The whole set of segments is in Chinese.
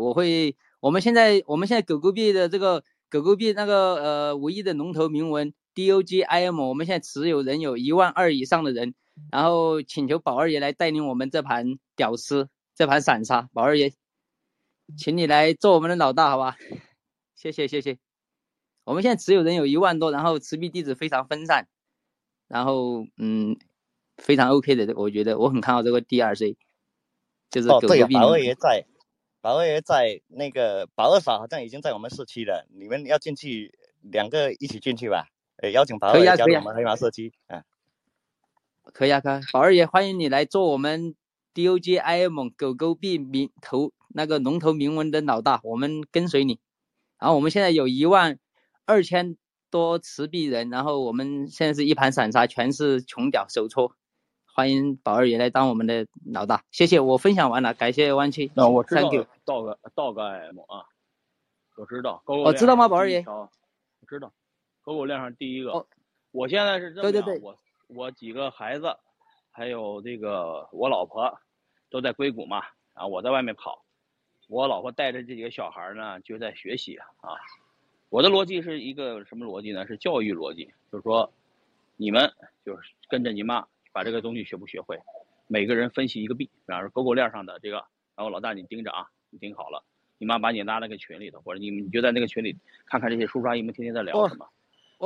我会，我们现在我们现在狗狗币的这个狗狗币那个呃唯一的龙头铭文 DOGIM，我们现在持有人有一万二以上的人，然后请求宝二爷来带领我们这盘屌丝，这盘散沙，宝二爷，请你来做我们的老大，好吧？谢谢谢谢。我们现在持有人有一万多，然后持币地址非常分散，然后嗯，非常 OK 的，我觉得我很看好这个 DRC，就是狗狗币。哦，对，宝二爷在。宝二爷在那个宝二嫂好像已经在我们社区了，你们要进去两个一起进去吧？呃，邀请宝二爷加入我们黑马社区啊。可以啊，可以。宝二爷欢迎你来做我们 DOGIM 狗狗币名头那个龙头铭文的老大，我们跟随你。然后我们现在有一万二千多持币人，然后我们现在是一盘散沙，全是穷屌手搓。欢迎宝二爷来当我们的老大，谢谢我分享完了，感谢弯曲。那我知道道个道个 M 啊，我知道。我知道吗，宝二爷？我知道，狗狗链上第一个。我现在是这么样，我我几个孩子，还有这个我老婆，都在硅谷嘛，然后我在外面跑，我老婆带着这几个小孩呢，就在学习啊。我的逻辑是一个什么逻辑呢？是教育逻辑，就是说，你们就是跟着你妈。把这个东西学不学会，每个人分析一个币，比方说狗狗链上的这个，然后老大你盯着啊，你盯好了，你妈把你拉那个群里头，或者你你就在那个群里看看这些叔叔阿姨们天天在聊什么，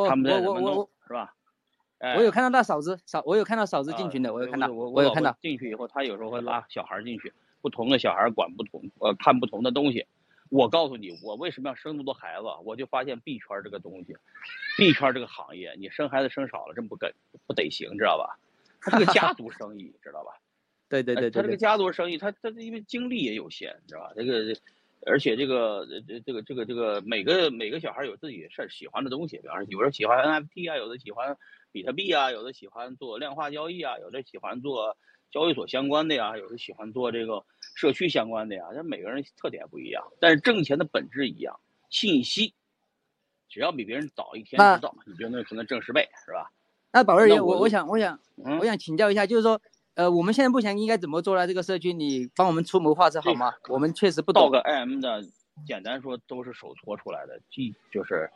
他们在怎么弄，是吧？我有看到那嫂子嫂，我有看到嫂子进群的，我有看到，我有看到进去以后，他有时候会拉小孩进去，不同的小孩管不同，呃，看不同的东西。我告诉你，我为什么要生那么多孩子？我就发现币圈这个东西，币圈这个行业，你生孩子生少了真不跟不得行，知道吧？他是个家族生意，知道吧？对对对，他这个家族生意，他他因为精力也有限，知道吧？这个，而且这个这这个这个这个每个每个小孩有自己事喜欢的东西，比方说有人喜欢 NFT 啊，有的喜欢比特币啊，有的喜欢做量化交易啊，有的喜欢做交易所相关的呀，有的喜欢做这个社区相关的呀。这每个人特点不一样，但是挣钱的本质一样。信息只要比别人早一天知道，你就能可能挣十倍，是吧？那宝二爷，我我想我想我想请教一下，就是说，呃，我们现在目前应该怎么做呢？这个社区，你帮我们出谋划策好吗？我们确实不懂。到个 M 的，简单说都是手搓出来的，既就是，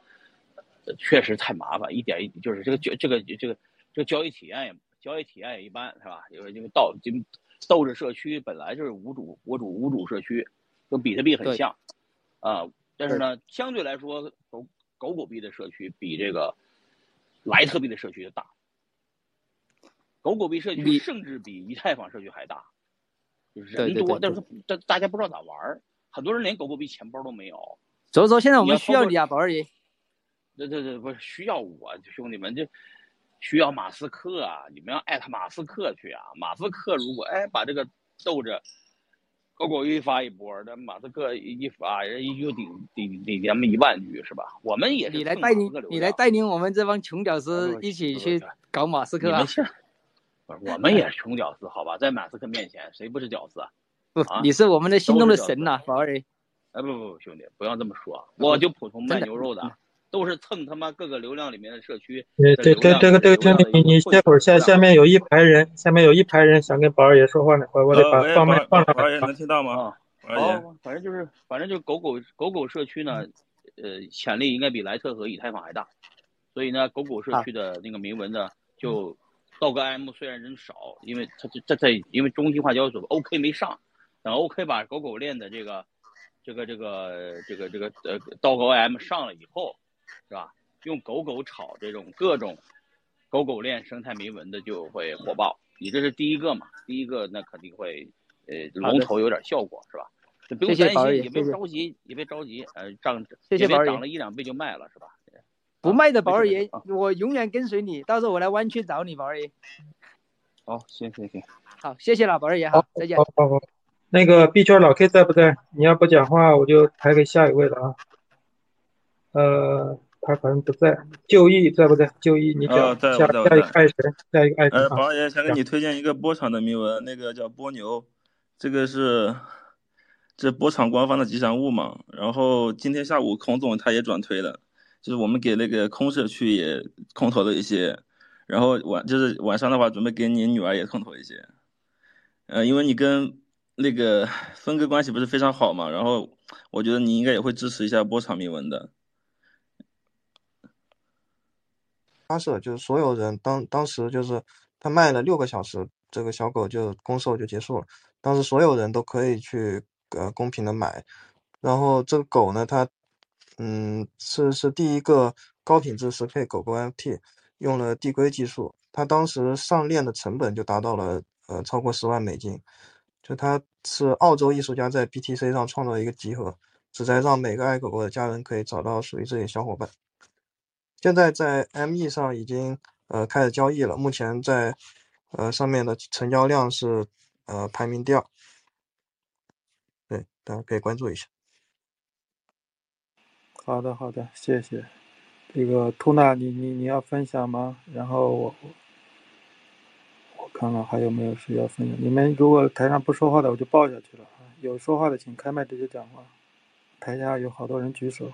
确实太麻烦，一点一就是这个交这个这个这个交易体验也交易体验也一般，是吧？因为因为道就斗着社区本来就是无主国主无主社区，跟比特币很像，啊，但是呢，相对来说狗狗狗币的社区比这个。莱特币的社区就大，狗狗币社区甚至比以太坊社区还大，就是人多，但是大大家不知道咋玩很多人连狗狗币钱包都没有。所以说现在我们需要你啊，宝二爷。对对对，不是需要我，兄弟们就需要马斯克啊！你们要艾特马斯克去啊！马斯克如果哎把这个逗着。狗狗一发一波，那马斯克一发，人一就顶顶顶咱们一万句是吧？我们也是。你来带领，你来带领我们这帮穷屌丝一起去搞马斯克啊！不是，我们也是穷屌丝，好吧？在马斯克面前，谁不是屌丝啊？不，你是我们的心中的神呐，宝儿。哎，不不不，兄弟，不要这么说，我就普通卖牛肉的。都是蹭他妈各个流量里面的社区。对对对，这个这个兄弟，你你歇会儿，下下面有一排人，下面有一排人想跟宝二爷说话呢，我我得把放麦放上。宝二爷能听到吗？好，反正就是，反正就是狗狗狗狗社区呢，呃，潜力应该比莱特和以太坊还大，所以呢，狗狗社区的那个铭文呢，就道格 M 虽然人少，因为它在在因为中心化交易所 OK 没上，等 OK 把狗狗链的这个这个这个这个这个呃道格 M 上了以后。是吧？用狗狗炒这种各种狗狗链生态铭文的就会火爆。你这是第一个嘛？第一个那肯定会呃龙头有点效果，是吧？不用担心，也别着急，也别着急。呃，涨也别涨了一两倍就卖了，是吧？不卖的宝二爷，我永远跟随你。到时候我来湾区找你，宝二爷。好，行行行。好，谢谢了，宝二爷。好，再见。好好好。那个币圈老 K 在不在？你要不讲话，我就排给下一位了啊。呃。他可能不在，就义在不在？就义，你讲下下一个爱神，下一个爱神。呃，宝爷想给你推荐一个波场的铭文，那个叫波牛，这个是这波场官方的吉祥物嘛。然后今天下午孔总他也转推了，就是我们给那个空社区也空投了一些，然后晚就是晚上的话准备给你女儿也空投一些。呃，因为你跟那个峰哥关系不是非常好嘛，然后我觉得你应该也会支持一下波场铭文的。发射就是所有人当当时就是他卖了六个小时，这个小狗就公售就结束了。当时所有人都可以去呃公平的买，然后这个狗呢，它嗯是是第一个高品质十 K 狗狗 FT，用了递归技术，它当时上链的成本就达到了呃超过十万美金，就它是澳洲艺术家在 BTC 上创造一个集合，旨在让每个爱狗狗的家人可以找到属于自己的小伙伴。现在在 ME 上已经呃开始交易了，目前在呃上面的成交量是呃排名第二，对，大家可以关注一下。好的，好的，谢谢。这个兔娜，你你你要分享吗？然后我我看看还有没有谁要分享。你们如果台上不说话的，我就报下去了啊。有说话的请开麦直接讲话。台下有好多人举手。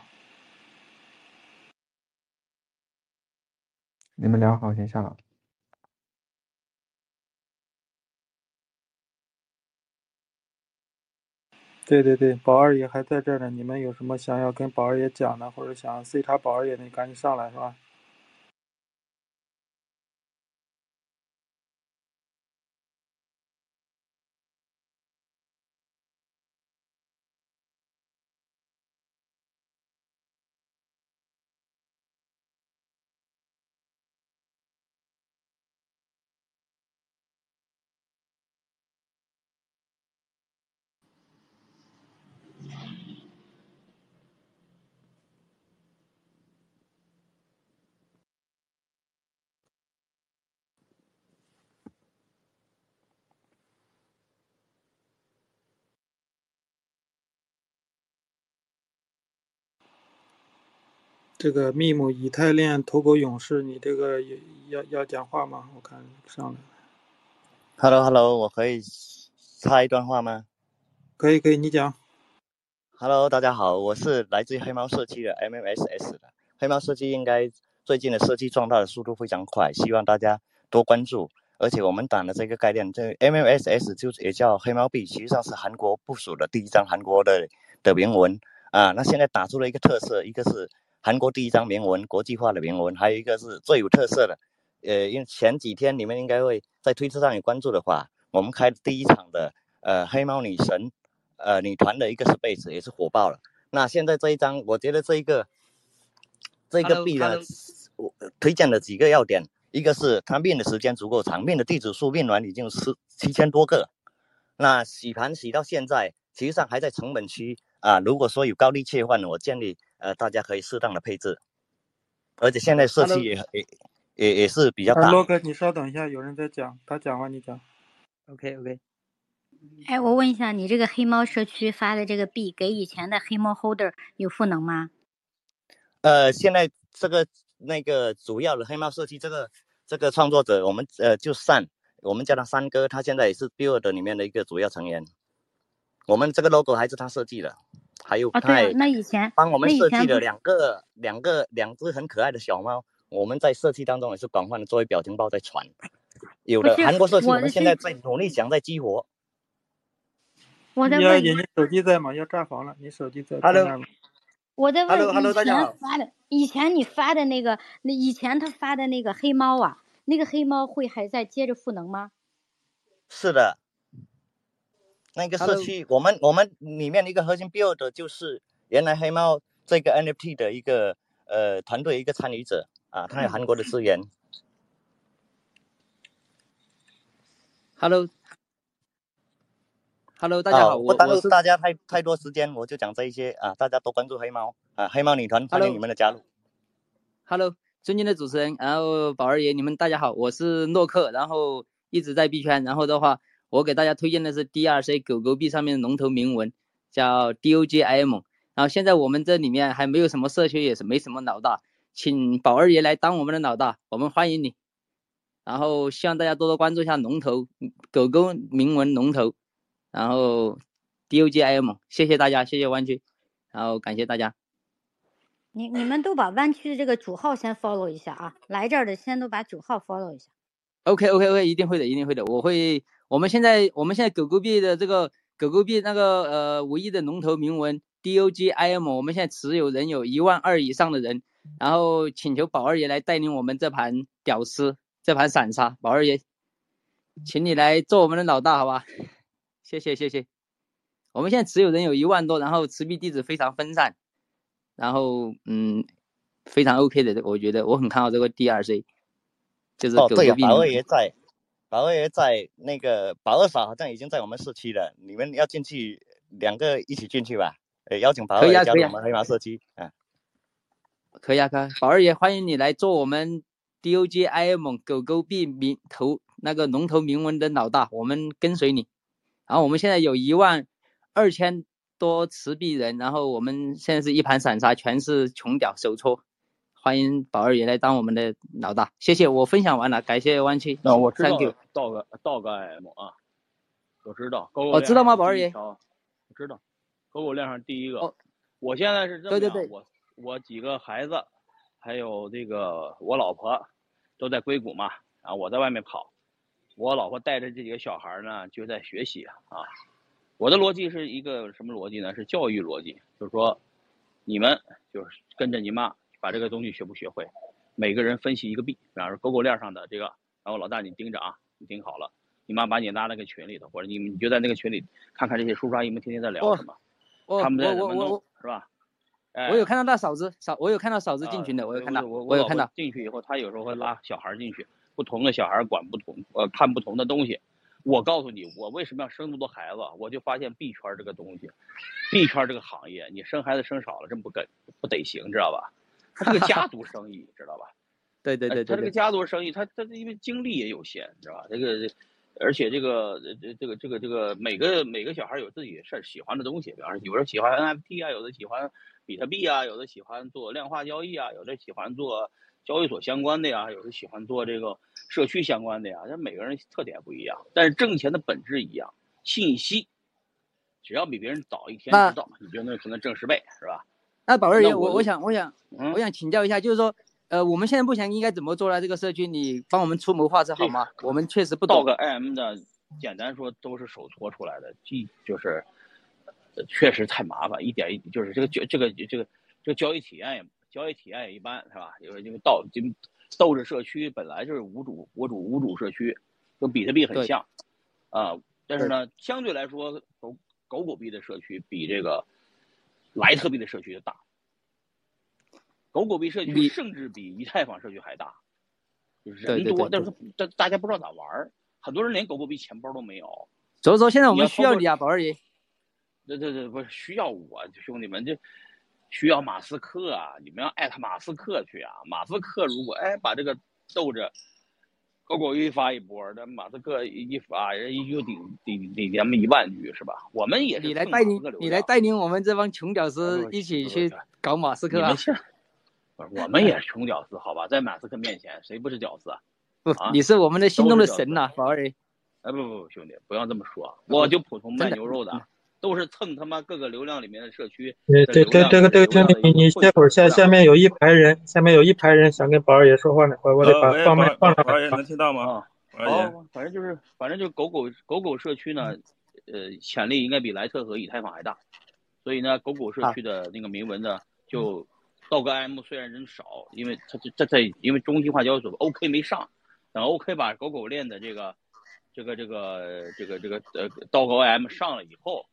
你们聊好，先下了。对对对，宝二爷还在这呢。你们有什么想要跟宝二爷讲的，或者想 C 查宝二爷的，你赶紧上来，是吧？这个密姆以太链投狗勇士，你这个要要讲话吗？我看上来。Hello Hello，我可以插一段话吗？可以可以，你讲。Hello，大家好，我是来自于黑猫社区的 MMSS 的。黑猫社区应该最近的社区壮大的速度非常快，希望大家多关注。而且我们党的这个概念，这 MMSS 就也叫黑猫币，实际上是韩国部署的第一张韩国的的铭文啊。那现在打出了一个特色，一个是。韩国第一张铭文，国际化的铭文，还有一个是最有特色的，呃，因为前几天你们应该会在推特上有关注的话，我们开第一场的呃黑猫女神，呃女团的一个 space 也是火爆了。那现在这一张，我觉得这一个这个币呢，我推荐的几个要点，一个是它命的时间足够长，命的地址数命完已经是七千多个，那洗盘洗到现在，其实际上还在成本区啊。如果说有高低切换，我建议。呃，大家可以适当的配置，而且现在社区也也也也是比较大。洛哥，你稍等一下，有人在讲，他讲完你讲。OK OK。哎，我问一下，你这个黑猫社区发的这个币，给以前的黑猫 Holder 有赋能吗？呃，现在这个那个主要的黑猫社区这个这个创作者，我们呃就善，我们叫他三哥，他现在也是 Build 里面的一个主要成员。我们这个 logo 还是他设计的。还有，对，那以前帮我们设计的两个、两个、两只很可爱的小猫，我们在设计当中也是广泛的作为表情包在传。有的韩国设计，我们现在在努力想在激活。我在问，你手机在吗？要炸房了，你手机在？Hello，我在问，Hello，Hello，大家好。发的以前你发的那个，那以前他发的那个黑猫啊，那个黑猫会还在接着赋能吗？是的。那个社区，我们我们里面的一个核心 build 就是原来黑猫这个 NFT 的一个呃团队一个参与者啊，他有韩国的资源。Hello，Hello，大家好，不耽误大家太太多时间，我就讲这一些啊，大家多关注黑猫啊，黑猫女团欢迎你们的加入。Hello，尊敬的主持人，然后宝二爷，你们大家好，我是诺克，然后一直在币圈，然后的话。我给大家推荐的是 DRC 狗狗币上面的龙头铭文，叫 DOGIM。然后现在我们这里面还没有什么社区，也是没什么老大，请宝二爷来当我们的老大，我们欢迎你。然后希望大家多多关注一下龙头狗狗铭文龙头，然后 DOGIM。谢谢大家，谢谢弯曲，然后感谢大家。你你们都把弯曲的这个主号先 follow 一下啊，来这儿的先都把主号 follow 一下。OK OK OK，一定会的，一定会的，我会。我们现在，我们现在狗狗币的这个狗狗币那个呃唯一的龙头铭文 DOGIM，我们现在持有人有一万二以上的人，然后请求宝二爷来带领我们这盘屌丝，这盘散沙，宝二爷，请你来做我们的老大，好吧？谢谢谢谢。我们现在持有人有一万多，然后持币地址非常分散，然后嗯，非常 OK 的，我觉得我很看好这个 DRC，就是狗狗币宝二爷在，宝二爷在那个宝二嫂好像已经在我们社区了，你们要进去，两个一起进去吧。呃，邀请宝二爷加入我们黑马社区啊。可以啊，可以啊宝二爷欢迎你来做我们 DOGIM 狗狗币名头那个龙头铭文的老大，我们跟随你。然后我们现在有一万二千多持币人，然后我们现在是一盘散沙，全是穷屌手搓。欢迎宝二爷来当我们的老大，谢谢，我分享完了，感谢弯曲那我知道，Thank 到个到个 IM 啊，我知道。狗狗哦知道吗宝二爷我知道，狗狗链上第一个。哦我现在是这么样，对对对我我几个孩子，还有这个我老婆，都在硅谷嘛，然后我在外面跑，我老婆带着这几个小孩呢，就在学习啊。我的逻辑是一个什么逻辑呢？是教育逻辑，就是说，你们就是跟着你妈把这个东西学不学会，每个人分析一个币，比方说狗狗链上的这个，然后老大你盯着啊，你盯好了，你妈把你拉那个群里头，或者你们你就在那个群里看看这些叔叔阿姨们天天在聊哦什么，我他们在怎么弄是吧？哎我有看到大嫂子嫂，我有看到嫂子进群的，啊我有看到，我有看到。进去以后，他有时候会拉小孩进去，不同的小孩管不同，呃，看不同的东西。我告诉你，我为什么要生那么多孩子？我就发现币圈这个东西，币圈这个行业，你生孩子生少了，真不跟不得行，知道吧？它是个家族生意，知道吧？对对对他这个家族生意，他他因为精力也有限，知道吧？这个，而且这个这这个这个这个每个每个小孩有自己事喜欢的东西，比方说有人喜欢 NFT 啊，有的喜欢比特币啊，有的喜欢做量化交易啊，有的喜欢做交易所相关的呀，有的喜欢做这个社区相关的呀，这每个人特点不一样，但是挣钱的本质一样，信息只要比别人早一天知道，你就能可能挣十倍，是吧？那宝二爷，我我我想我想嗯我想请教一下，就是说，呃，我们现在目前应该怎么做呢？这个社区，你帮我们出谋划策好吗？我们确实不懂。到个 IM 的，简单说都是手搓出来的，即就是，呃确实太麻烦，一点一就是这个这这个这个这个交易体验也交易体验也一般，是吧？因为因为道就斗着社区本来就是无主无主无主社区，跟比特币很像，啊，但是呢，相对来说狗狗狗币的社区比这个莱特币的社区就大，狗狗币社区甚至比以太坊社区还大，就是人多，但是大大家不知道咋玩儿，很多人连狗狗币钱包都没有。所以说现在我们需要你啊，宝二爷。对对对，不是需要我兄弟们，这需要马斯克啊！你们要艾特马斯克去啊！马斯克如果哎把这个逗着狗狗一发一波，那马斯克一一发，人一就顶顶顶咱们一万句是吧？我们也是你来带领你来带领我们这帮穷屌丝一起去搞马斯克啊你们！现不是我们也是穷屌丝好吧？在马斯克面前谁不是屌丝啊？不啊，你是我们的心中的神呐，宝二爷。哎不不不，兄弟不要这么说，啊我就普通卖牛肉的，都是蹭他妈各个流量里面的社区对对对，的流量这个这个兄弟，你你歇会儿，下下面有一排人，下面有一排人想跟宝二爷说话呢，我我得把放麦宝放上来宝二爷。能听到吗？啊。反正就是，反正就是狗狗狗狗社区呢，呃，潜力应该比莱特和以太坊还大，所以呢，狗狗社区的那个铭文呢，就道格 M 虽然人少，因为它这这在因为中心化交易所 OK 没上，等 OK 把狗狗链的这个这个这个这个这个呃道格 M 上了以后，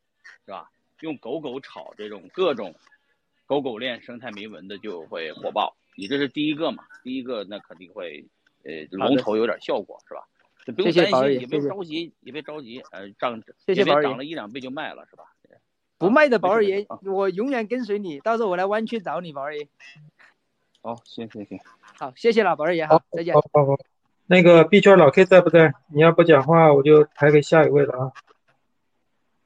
是吧？用狗狗炒这种各种狗狗链生态铭文的就会火爆，你这是第一个嘛？第一个那肯定会呃龙头有点效果，是吧？就不用担心，也别着急，也别着急，呃，涨谢谢宝二爷也别涨了一两倍就卖了，是吧？不卖的宝二爷我永远跟随你，到时候我来湾区找你，宝二爷。好，行行行，好，谢谢了，宝二爷，好好，再见好。好好，那个币圈老 K 在不在？你要不讲话，我就排给下一位了啊。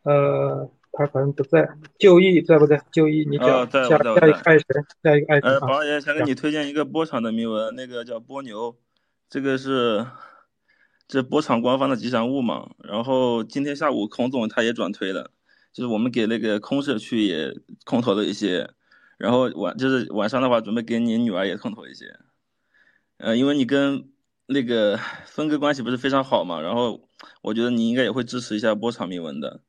呃，他可能不在。就义在不在？就义，你哦讲下在我在在下一个爱谁？下一个爱谁呃，啊宝？二爷想给你推荐一个波场的铭文，那个叫波牛，这个是这波场官方的吉祥物嘛。然后今天下午孔总他也转推了，就是我们给那个空社区也空投了一些，然后晚就是晚上的话准备给你女儿也空投一些。呃，因为你跟那个峰哥关系不是非常好嘛，然后我觉得你应该也会支持一下波场铭文的。